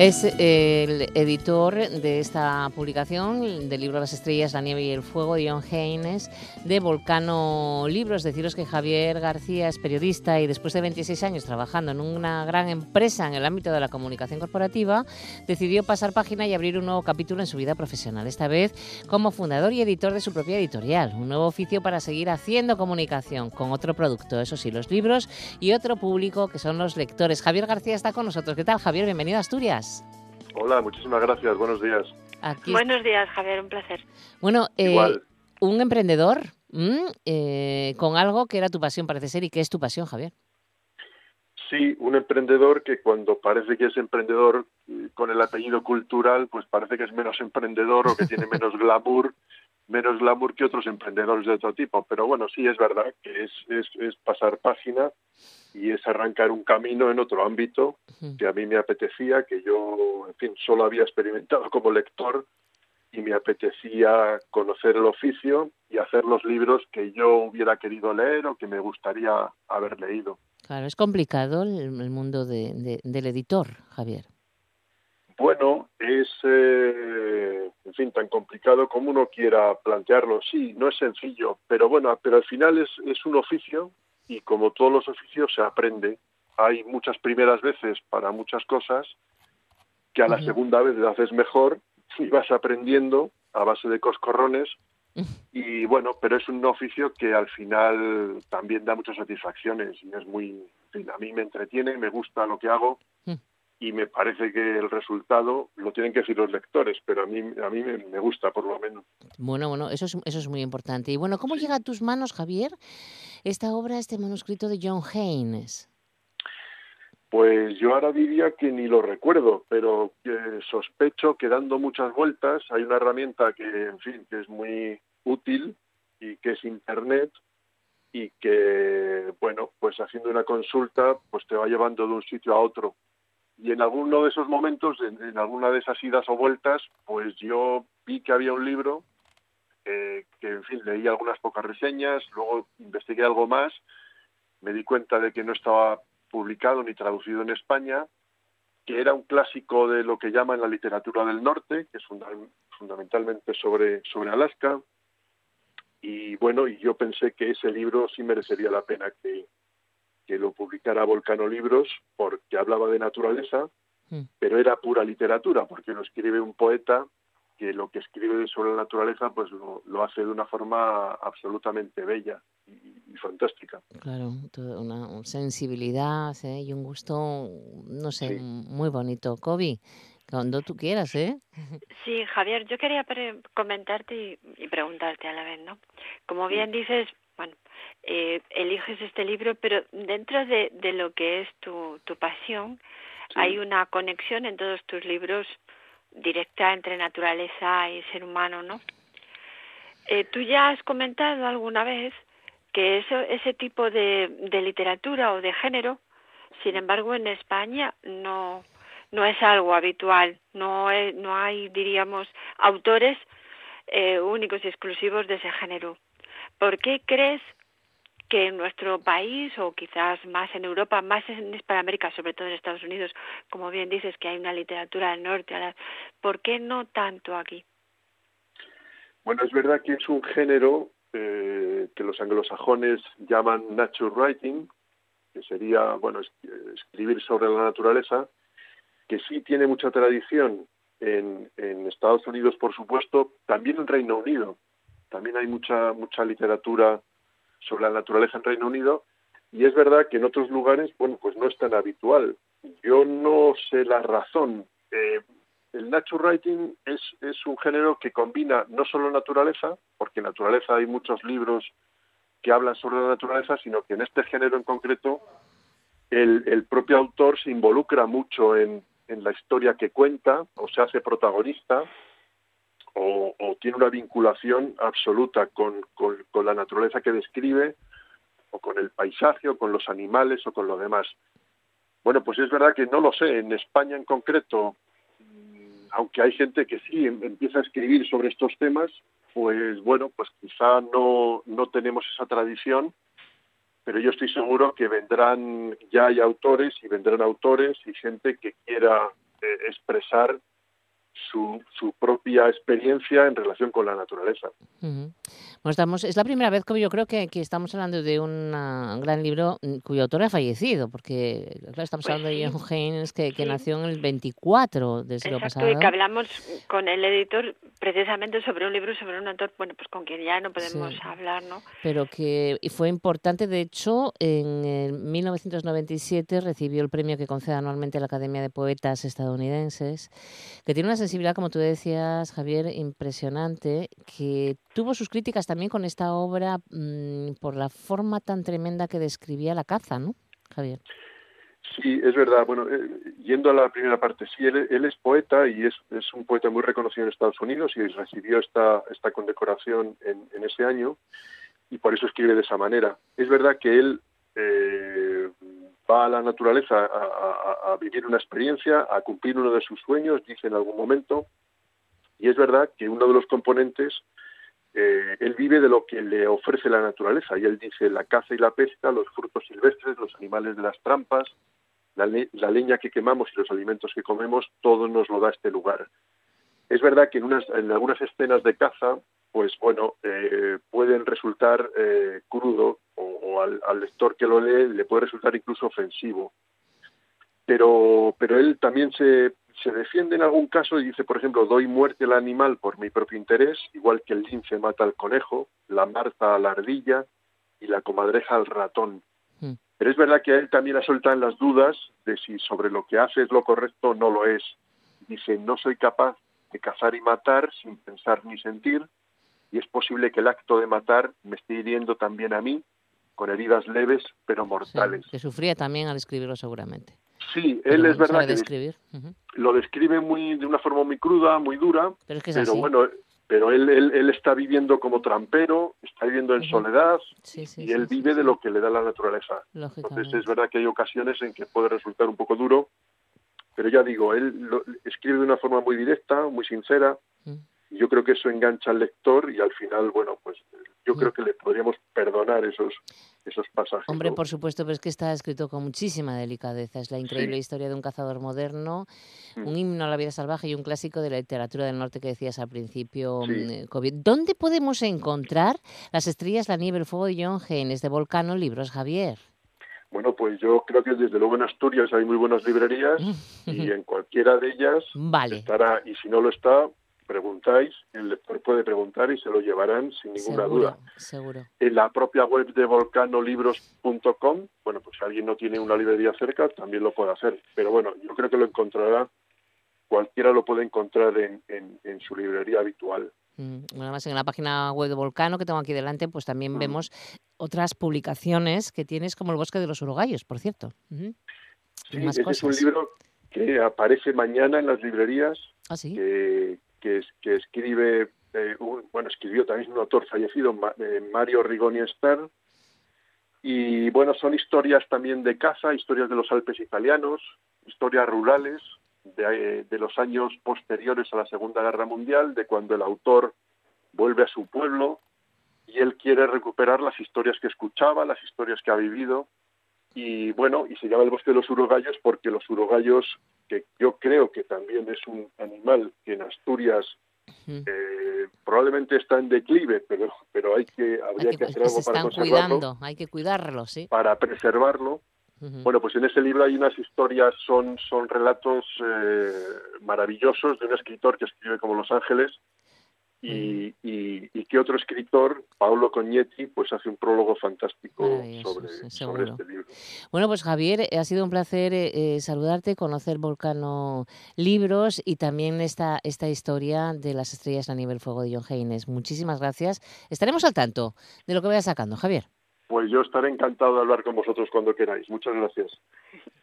Es el editor de esta publicación, del libro Las estrellas, la nieve y el fuego, de John Haynes, de Volcano Libros. Deciros que Javier García es periodista y después de 26 años trabajando en una gran empresa en el ámbito de la comunicación corporativa, decidió pasar página y abrir un nuevo capítulo en su vida profesional, esta vez como fundador y editor de su propia editorial. Un nuevo oficio para seguir haciendo comunicación con otro producto, eso sí, los libros y otro público que son los lectores. Javier García está con nosotros. ¿Qué tal, Javier? Bienvenido a Asturias. Hola, muchísimas gracias. Buenos días. Buenos días, Javier. Un placer. Bueno, eh, un emprendedor eh, con algo que era tu pasión, parece ser, y que es tu pasión, Javier. Sí, un emprendedor que cuando parece que es emprendedor eh, con el apellido cultural, pues parece que es menos emprendedor o que tiene menos glamour, menos glamour que otros emprendedores de otro tipo. Pero bueno, sí es verdad que es, es, es pasar página y es arrancar un camino en otro ámbito que a mí me apetecía, que yo, en fin, solo había experimentado como lector y me apetecía conocer el oficio y hacer los libros que yo hubiera querido leer o que me gustaría haber leído. Claro, es complicado el, mundo de, del editor, Javier. Bueno, es, eh, en fin, tan complicado como uno quiera plantearlo. Sí, no es sencillo, pero bueno, pero al final es, es un oficio y como todos los oficios se aprende. Hay muchas primeras veces para muchas cosas que a la segunda vez lo haces mejor y vas aprendiendo a base de coscorrones y bueno, pero es un oficio que al final también da muchas satisfacciones y es muy, a mí me entretiene, me gusta lo que hago y me parece que el resultado lo tienen que decir los lectores, pero a mí, a mí me, gusta por lo menos. Bueno, bueno, eso es, eso es muy importante. Y bueno, ¿cómo llega a tus manos, Javier, esta obra, este manuscrito de John Haynes? Pues yo ahora diría que ni lo recuerdo, pero sospecho que dando muchas vueltas hay una herramienta que, en fin, que es muy útil y que es Internet y que, bueno, pues haciendo una consulta, pues te va llevando de un sitio a otro y en alguno de esos momentos, en, alguna de esas idas o vueltas, pues yo vi que había un libro eh, que, en fin, leí algunas pocas reseñas, luego investigué algo más, me di cuenta de que no estaba publicado ni traducido en España, que era un clásico de lo que llaman la literatura del norte, que es fundamentalmente sobre, sobre Alaska, y bueno, y yo pensé que ese libro sí merecería la pena que, que lo publicara Volcano Libros porque hablaba de naturaleza, mm. pero era pura literatura, porque lo escribe un poeta que lo que escribe sobre la naturaleza pues lo, hace de una forma absolutamente bella y, fantástica. Claro, una sensibilidad ¿eh? y un gusto, no sé, muy bonito. Kobe, cuando tú quieras, ¿eh? Sí, Javier, yo quería comentarte y, y, preguntarte a la vez, ¿no? Como bien dices, eh, eliges este libro, pero dentro de, de lo que es tu, tu pasión, hay una conexión en todos tus libros directa entre naturaleza y ser humano, ¿no? Eh, Tú ya has comentado alguna vez que eso, ese tipo de, de literatura o de género, sin embargo, en España no, no es algo habitual, no, es- no hay, diríamos, autores eh, únicos y exclusivos de ese género. ¿Por qué crees que en nuestro país, o quizás más en Europa, más en Hispanoamérica, sobre todo en Estados Unidos, como bien dices que hay una literatura del norte, ¿por qué no tanto aquí? Bueno, es verdad que es un género eh, que los anglosajones llaman nature writing, que sería, bueno, es- escribir sobre la naturaleza, que sí tiene mucha tradición en, en Estados Unidos, por supuesto, también en Reino Unido. También hay mucha mucha literatura sobre la naturaleza en Reino Unido y es verdad que en otros lugares, bueno, pues no es tan habitual. Yo no sé la razón. Eh, el nature writing es, es un género que combina no solo naturaleza, porque en naturaleza hay muchos libros que hablan sobre la naturaleza, sino que en este género en concreto el, el propio autor se involucra mucho en, en la historia que cuenta o se hace protagonista o, tiene una vinculación absoluta con la naturaleza que describe o con el paisaje o con los animales o con lo demás. Bueno, pues es verdad que no lo sé. En España en concreto, mm, aunque hay gente que sí em- empieza a escribir sobre estos temas, pues bueno, pues quizá no, no tenemos esa tradición, pero yo estoy seguro que vendrán, ya hay autores y vendrán autores y gente que quiera eh, expresar su, su propia experiencia en relación con la naturaleza. Ujú. Bueno, estamos, es la primera vez que yo creo que, que estamos hablando de una- un gran libro mm, cuyo autor ha fallecido, porque claro, estamos Pues hablando de John Haynes, que, que sí. nació en el 24 del siglo Exacto, pasado. y que hablamos con el editor precisamente sobre un libro, sobre un autor, bueno, pues con quien ya no podemos Sí. hablar, ¿no? pero que fue importante. De hecho, en el 1997 recibió el premio que concede anualmente la Academia de Poetas estadounidenses, que tiene una sensibilidad, como tú decías, Javier, impresionante, que tuvo sus críticas también con esta obra mm, por la forma tan tremenda que describía la caza, ¿no, Javier? Sí, es verdad. Bueno, eh, yendo a la primera parte, sí, él, es poeta y es, es un poeta muy reconocido en Estados Unidos y recibió esta, esta condecoración en, en ese año y por eso escribe de esa manera. Es verdad que él eh, va a la naturaleza a, vivir una experiencia, a cumplir uno de sus sueños, dice en algún momento, y es verdad que uno de los componentes, eh, él vive de lo que le ofrece la naturaleza, y él dice la caza y la pesca, los frutos silvestres, los animales de las trampas, la, le- la leña que quemamos y los alimentos que comemos, todo nos lo da este lugar. Es verdad que en algunas escenas de caza, pues bueno, eh, pueden resultar eh, crudo o, o al, al lector que lo lee le puede resultar incluso ofensivo. Pero, pero él también se, se defiende en algún caso y dice, por ejemplo, doy muerte al animal por mi propio interés, igual que el lince mata al conejo, la marta a la ardilla y la comadreja al ratón. Mm. Pero es verdad que a él también le sueltan las dudas de si sobre lo que hace es lo correcto o no lo es. Dice, no soy capaz de cazar y matar sin pensar ni sentir, y es posible que el acto de matar me esté hiriendo también a mí, con heridas leves pero Sí, mortales. que sufría también al escribirlo seguramente. Sí, Pero él es bueno, verdad que describir. Lo describe muy de una forma muy cruda, muy dura, Pero es que es pero así. bueno, pero él, él, él está viviendo como trampero, está viviendo en soledad Sí, sí, y él sí, vive de lo que le da la naturaleza. Entonces es verdad que hay ocasiones en que puede resultar un poco duro, pero ya digo, él lo- escribe de una forma muy directa, muy sincera. Y yo creo que eso engancha al lector y al final, bueno, pues yo creo que le podríamos perdonar esos esos pasajes. Hombre, ¿no? por supuesto, pero es que está escrito con muchísima delicadeza. Es la increíble Sí. historia de un cazador moderno, Mm. un himno a la vida salvaje y un clásico de la literatura del norte que decías al principio, Sí. mm, eh, COVID. ¿Dónde podemos encontrar Las estrellas, la nieve, el fuego de John Haynes, de Volcano Libros, Javier? Bueno, pues yo creo que desde luego en Asturias hay muy buenas librerías y en cualquiera de ellas Vale, estará, y si no lo está, preguntáis, el lector puede preguntar y se lo llevarán sin ninguna seguro, duda. seguro. En la propia web de volcanolibros.com, bueno, pues si alguien no tiene una librería cerca, también lo puede hacer. Pero bueno, yo creo que lo encontrará, cualquiera lo puede encontrar en, en- en su librería habitual. Mm, Además, en la página web de Volcano que tengo aquí delante, pues también Mm. vemos otras publicaciones que tienes, como El bosque de los urogallos, por cierto. Sí, más ese es un libro que aparece mañana en las librerías, ¿Ah, sí? que, que, es- que escribe, eh, bueno, escribió también un autor fallecido, eh, Mario Rigoni Stern, y bueno, son historias también de caza, historias de los Alpes italianos, historias rurales eh, de los años posteriores a la Segunda Guerra Mundial, de cuando el autor vuelve a su pueblo y él quiere recuperar las historias que escuchaba, las historias que ha vivido, y bueno, y se llama el bosque de los urogallos porque los urogallos, que yo creo que también es un animal que en Asturias eh, probablemente está en declive, pero pero hay que habría Hay que, que, hacer que algo se para conservarlo, cuidando, hay que cuidarlo, sí. para preservarlo. Bueno, pues en ese libro hay unas historias, son son relatos eh, maravillosos de un escritor que escribe como Los Ángeles y, y, y que otro escritor, Paolo Cognetti, pues hace un prólogo fantástico sobre, sí, sobre este libro. Bueno, pues Javier, eh, ha sido un placer eh, eh, saludarte, conocer Volcano Libros y también esta, esta historia de las estrellas a nivel fuego de John Haynes. Muchísimas gracias. Estaremos al tanto de lo que vaya sacando, Javier. Pues yo estaré encantado de hablar con vosotros cuando queráis. Muchas gracias.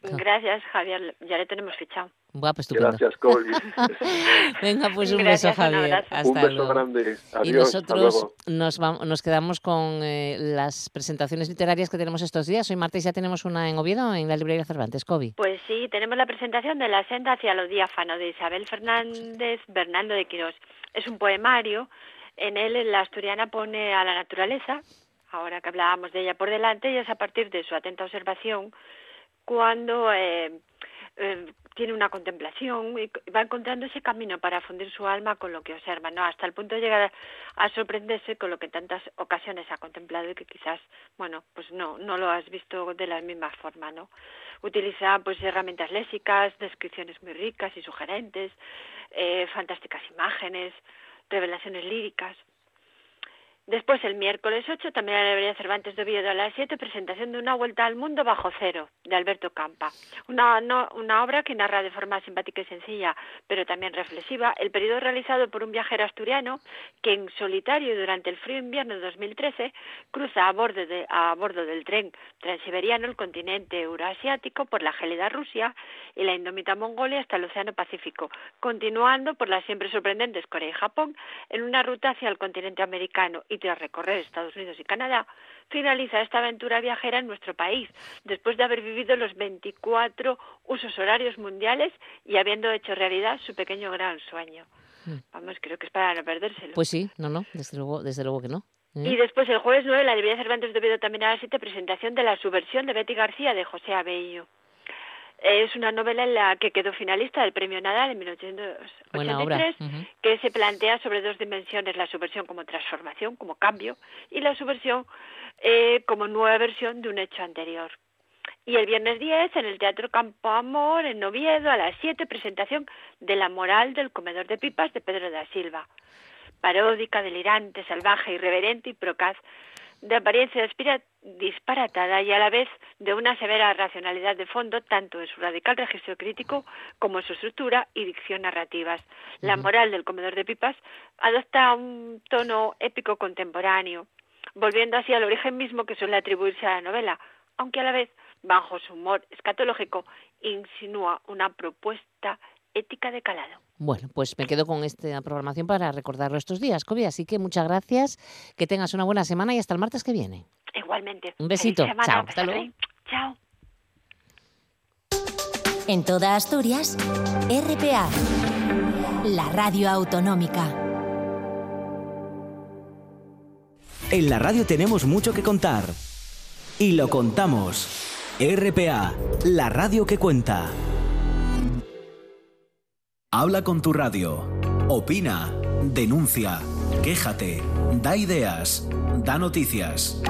Gracias, Javier. Ya le tenemos fichado. Buah, pues estupendo. Gracias, Coli. Venga, pues un Gracias, beso, un Javier. Hasta un beso luego. grande. Adiós. y nosotros nos, vam- nos quedamos con eh, las presentaciones literarias que tenemos estos días. Hoy martes ya tenemos una en Oviedo, en la librería Cervantes. Cobi. Pues sí, tenemos la presentación de La senda hacia lo diáfano de Isabel Fernández Bernardo de Quirós. Es un poemario. En él la asturiana pone a la naturaleza, ahora que hablábamos de ella por delante, y es a partir de su atenta observación cuando eh, eh, tiene una contemplación y va encontrando ese camino para fundir su alma con lo que observa, ¿no? Hasta el punto de llegar a, sorprenderse con lo que en tantas ocasiones ha contemplado y que quizás, bueno, pues no, no lo has visto de la misma forma, ¿no? Utiliza pues herramientas léxicas, descripciones muy ricas y sugerentes, eh, fantásticas imágenes, revelaciones líricas. Después, el miércoles 8, también en la librería Cervantes de Oviedo a las 7, presentación de Una vuelta al mundo bajo cero, de Alberto Campa. Una, no- una obra que narra de forma simpática y sencilla, pero también reflexiva, el periodo realizado por un viajero asturiano que en solitario durante el frío invierno de 2013 cruza a bordo, de- a bordo del tren transiberiano el continente euroasiático por la gélida Rusia y la indómita Mongolia hasta el Océano Pacífico, continuando por las siempre sorprendentes Corea y Japón en una ruta hacia el continente americano y tras recorrer Estados Unidos y Canadá, finaliza esta aventura viajera en nuestro país, después de haber vivido los 24 usos horarios mundiales y habiendo hecho realidad su pequeño gran sueño. Vamos, creo que es para no perdérselo. Pues sí, no, no, desde luego, desde luego que no. ¿eh? Y después, el jueves 9, la librería Cervantes de Oviedo también a las 7, presentación de la subversión de Betty García de José Abello. Es una novela en la que quedó finalista del Premio Nadal en 1983, Buena obra. Ujú. que se plantea sobre dos dimensiones, la subversión como transformación, como cambio, y la subversión eh, como nueva versión de un hecho anterior. Y el viernes 10, en el Teatro Campo Amor, en Oviedo, a las 7, presentación de La moral del comedor de pipas de Pedro da Silva. Paródica, delirante, salvaje, irreverente y procaz, de apariencia disparatada y a la vez de una severa racionalidad de fondo, tanto en su radical registro crítico como en su estructura y dicción narrativas. La moral del comedor de pipas adopta un tono épico contemporáneo, volviendo así al origen mismo que suele atribuirse a la novela, aunque a la vez, bajo su humor escatológico, insinúa una propuesta ética de calado. Bueno, pues me quedo con esta programación para recordarlo estos días, Cobi. Así que muchas gracias, que tengas una buena semana y hasta el martes que viene. Igualmente. Un besito. Semana, Chao. Hasta luego. Chao. En toda Asturias, RPA, la radio autonómica. En la radio tenemos mucho que contar. Y lo contamos. RPA, la radio que cuenta. Habla con tu radio. Opina, denuncia, quéjate, da ideas, da noticias.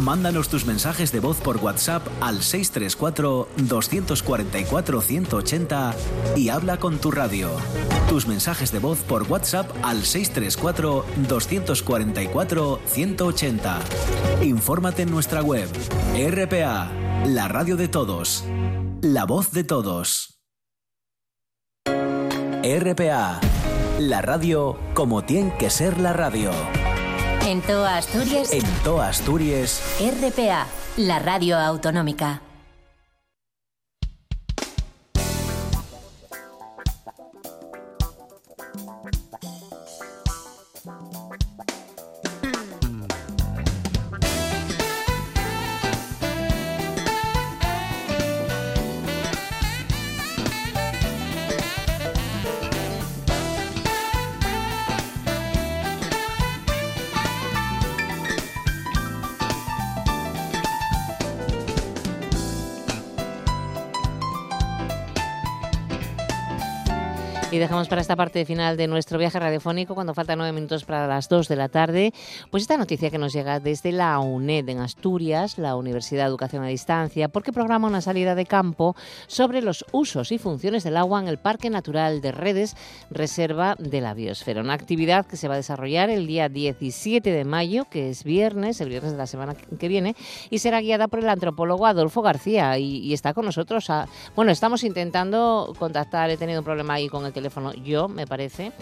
Mándanos tus mensajes de voz por WhatsApp al 634-244-180 y habla con tu radio. Tus mensajes de voz por WhatsApp al 634-244-180. Infórmate en nuestra web. RPA, la radio de todos. La voz de todos. RPA, la radio como tiene que ser la radio. En toda Asturias, En toda Asturias. RPA, la radio autonómica. Y dejamos para esta parte final de nuestro viaje radiofónico, cuando faltan nueve minutos para las dos de la tarde, pues esta noticia que nos llega desde la UNED en Asturias, la Universidad de Educación a Distancia, porque programa una salida de campo sobre los usos y funciones del agua en el Parque Natural de Redes, Reserva de la Biosfera. Una actividad que se va a desarrollar el día 17 de mayo, que es viernes, el viernes de la semana que viene, y será guiada por el antropólogo Adolfo García. Y, está con nosotros. bueno, estamos intentando contactar, he tenido un problema ahí con el yo, me parece,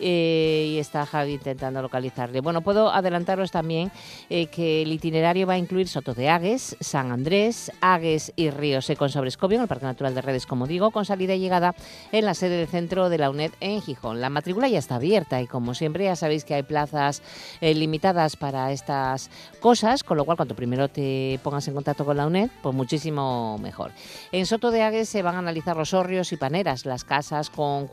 eh, y está Javi intentando localizarle. Bueno, puedo adelantaros también eh, que el itinerario va a incluir Soto de Agues, San Andrés, Agues y Río Seco en Sobrescobio, en el Parque Natural de Redes, como digo, con salida y llegada en la sede del centro de la UNED en Gijón. La matrícula ya está abierta y como siempre ya sabéis que hay plazas eh, limitadas para estas cosas, con lo cual cuanto primero te pongas en contacto con la UNED, pues muchísimo mejor. En Soto de Agues se van a analizar los hórreos y paneras, las casas con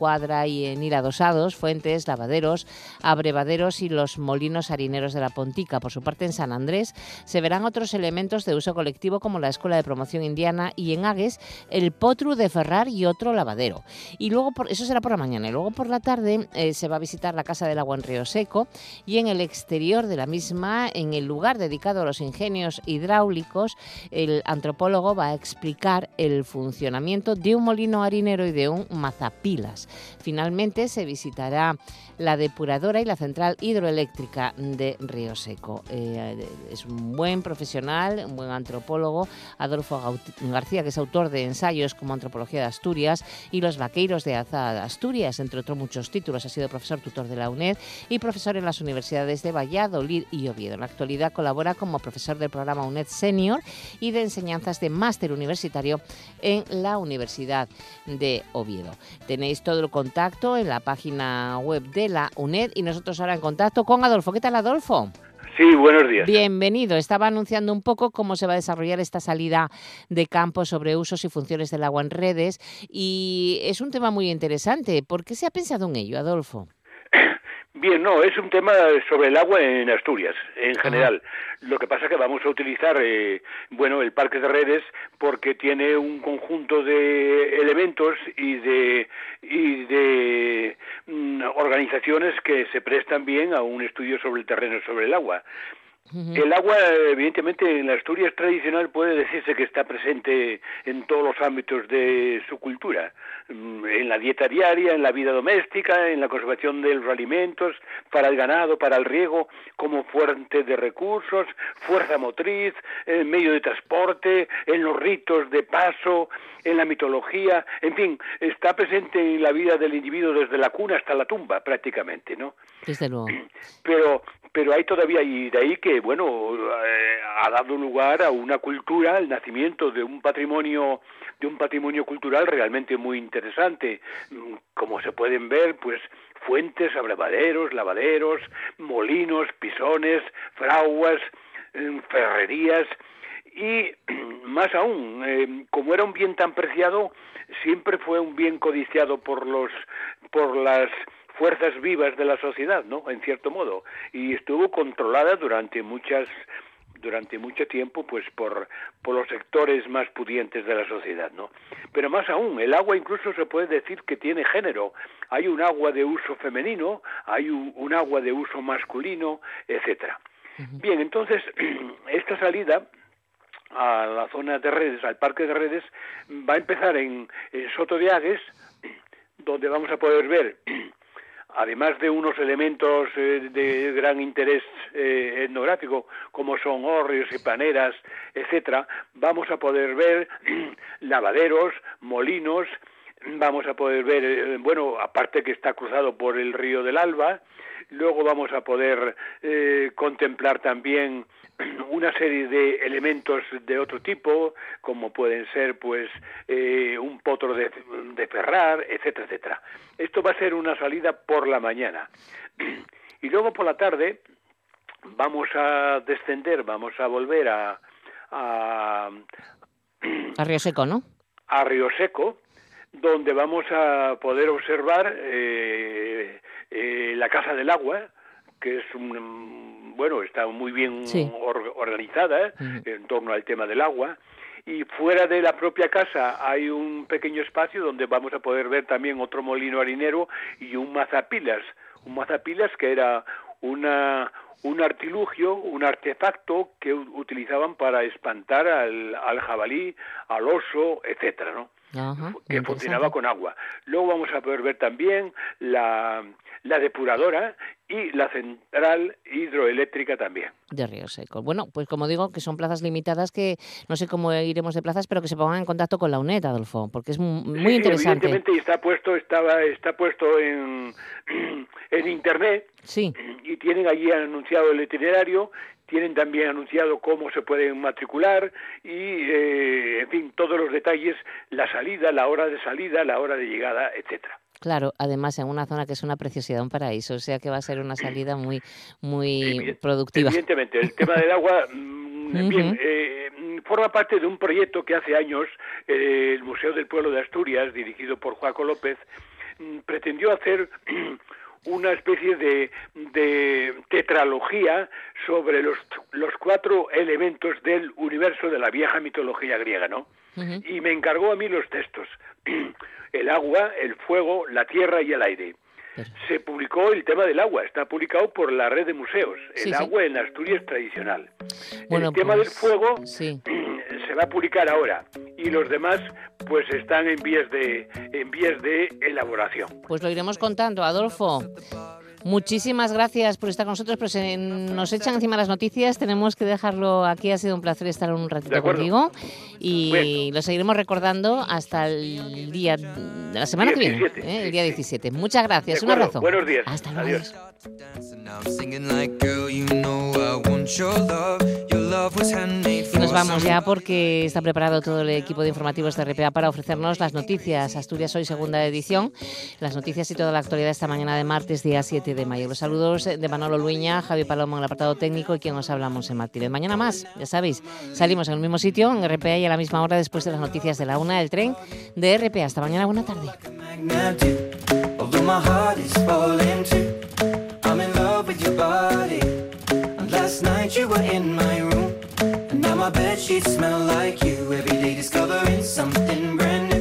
y en adosados, fuentes, lavaderos, abrevaderos y los molinos harineros de la Pontica. Por su parte, en San Andrés se verán otros elementos de uso colectivo como la Escuela de Promoción Indiana y en Agues el Potru de Ferrar y otro lavadero. Y luego, por, eso será por la mañana, y luego por la tarde eh, se va a visitar la Casa del Agua en Río Seco y en el exterior de la misma, en el lugar dedicado a los ingenios hidráulicos, el antropólogo va a explicar el funcionamiento de un molino harinero y de un mazapilas. Finalmente se visitará la depuradora y la central hidroeléctrica de Río Seco. Eh, es un buen profesional, un buen antropólogo, Adolfo García, que es autor de ensayos como Antropología de Asturias y Los Vaqueiros de Asturias, entre otros muchos títulos. Ha sido profesor tutor de la UNED y profesor en las universidades de Valladolid y Oviedo. En la actualidad colabora como profesor del programa UNED Senior y de enseñanzas de máster universitario en la Universidad de Oviedo. Tenéis todo el contacto en la página web de la UNED y nosotros ahora en contacto con Adolfo. ¿Qué tal, Adolfo? Sí, buenos días. Bienvenido. Estaba anunciando un poco cómo se va a desarrollar esta salida de campo sobre usos y funciones del agua en redes y es un tema muy interesante. ¿Por qué se ha pensado en ello, Adolfo? Bien, no, es un tema sobre el agua en Asturias, en general. Lo que pasa es que vamos a utilizar, eh, bueno, el parque de redes porque tiene un conjunto de elementos y de, y de mm, organizaciones que se prestan bien a un estudio sobre el terreno sobre el agua. El agua, evidentemente, en la Asturias tradicional puede decirse que está presente en todos los ámbitos de su cultura, mm, en la dieta diaria, en la vida doméstica, en la conservación de los alimentos, para el ganado, para el riego, como fuente de recursos, fuerza motriz, medio de transporte, en los ritos de paso, en la mitología, en fin, está presente en la vida del individuo desde la cuna hasta la tumba, prácticamente, ¿no? Desde luego. Pero, pero hay todavía, y de ahí que, bueno, eh, ha dado lugar a una cultura, el nacimiento de un patrimonio, de un patrimonio cultural realmente muy interesante. Como se pueden ver, pues fuentes, abrevaderos, lavaderos, molinos, pisones, fraguas, eh, ferrerías, y más aún, eh, como era un bien tan preciado, siempre fue un bien codiciado por los por las fuerzas vivas de la sociedad, ¿no? En cierto modo, y estuvo controlada durante muchas durante mucho tiempo pues por, por los sectores más pudientes de la sociedad, ¿no? Pero más aún, el agua incluso se puede decir que tiene género. Hay un agua de uso femenino, hay un, agua de uso masculino, etcétera. Bien, entonces esta salida a la zona de redes, al parque de redes, va a empezar en, Soto de Agues, donde vamos a poder ver, además de unos elementos eh, de gran interés eh, etnográfico, como son hórreos y paneras, etcétera, vamos a poder ver lavaderos, molinos, vamos a poder ver, eh, bueno, aparte que está cruzado por el río del Alba, luego vamos a poder contemplar también una serie de elementos de otro tipo, como pueden ser pues eh, un potro de, de ferrar, etcétera, etcétera. Esto va a ser una salida por la mañana. Y luego por la tarde vamos a descender, vamos a volver a... A, a Río Seco, ¿no? A Río Seco, donde vamos a poder observar eh, eh, la Casa del Agua, que es un, bueno, está muy bien organizada ¿eh? en torno al tema del agua y fuera de la propia casa hay un pequeño espacio donde vamos a poder ver también otro molino harinero y un mazapilas, un mazapilas que era una un artilugio, un artefacto que utilizaban para espantar al, al jabalí, al oso, etcétera, ¿no? que funcionaba con agua. Luego vamos a poder ver también la, la depuradora y la central hidroeléctrica también. De Río Seco. Bueno, pues como digo, que son plazas limitadas que no sé cómo iremos de plazas, pero que se pongan en contacto con la UNED, Adolfo, porque es muy interesante. Evidentemente está puesto, estaba, está puesto en, en internet sí. y tienen allí anunciado el itinerario tienen también anunciado cómo se pueden matricular y, eh, en fin, todos los detalles, la salida, la hora de salida, la hora de llegada, etcétera. Claro, además en una zona que es una preciosidad, un paraíso, o sea que va a ser una salida muy, muy productiva. Evidentemente, el tema del agua, mm, bien, eh, forma parte de un proyecto que hace años eh, el Museo del Pueblo de Asturias, dirigido por Juaco López, mm, pretendió hacer una especie de, de tetralogía sobre los, los cuatro elementos del universo de la vieja mitología griega, ¿no? Y me encargó a mí los textos. el agua, el fuego, la tierra y el aire. Se publicó el tema del agua, está publicado por la red de museos, el agua en Asturias tradicional. el tema del pues, fuego se va a publicar ahora y los demás pues están en vías de en vías de elaboración. Pues lo iremos contando, Adolfo. Muchísimas gracias por estar con nosotros, pero se nos echan encima las noticias, tenemos que dejarlo aquí, ha sido un placer estar un ratito contigo y lo seguiremos recordando hasta el día de la semana que viene, ¿eh? el día 17. Muchas gracias, un abrazo. Buenos días. Hasta luego. Adiós. Y nos vamos ya porque está preparado todo el equipo de informativos de RPA para ofrecernos las noticias. Asturias Hoy, segunda edición. Las noticias y toda la actualidad esta mañana de martes, día 7 de mayo. Los saludos de Manolo Luña, Javi Palomo en el apartado técnico y quien os hablamos en Martínez. Mañana más, ya sabéis, salimos en el mismo sitio, en RPA y a la misma hora después de las noticias de la una del tren de RPA. Hasta mañana, buena tarde. Last night you were in my room, and now my bed sheets smell like you. Every day discovering something brand new.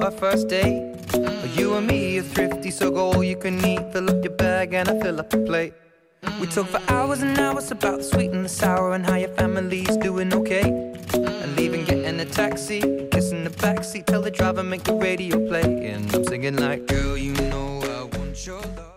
Our first date. You and me are thrifty, so go all you can eat. Fill up your bag and I fill up the plate. We talk for hours and hours about the sweet and the sour and how your family's doing okay. And leaving, getting a taxi, kissing the backseat, tell the driver make the radio play. And I'm singing like, girl, you know I want your love.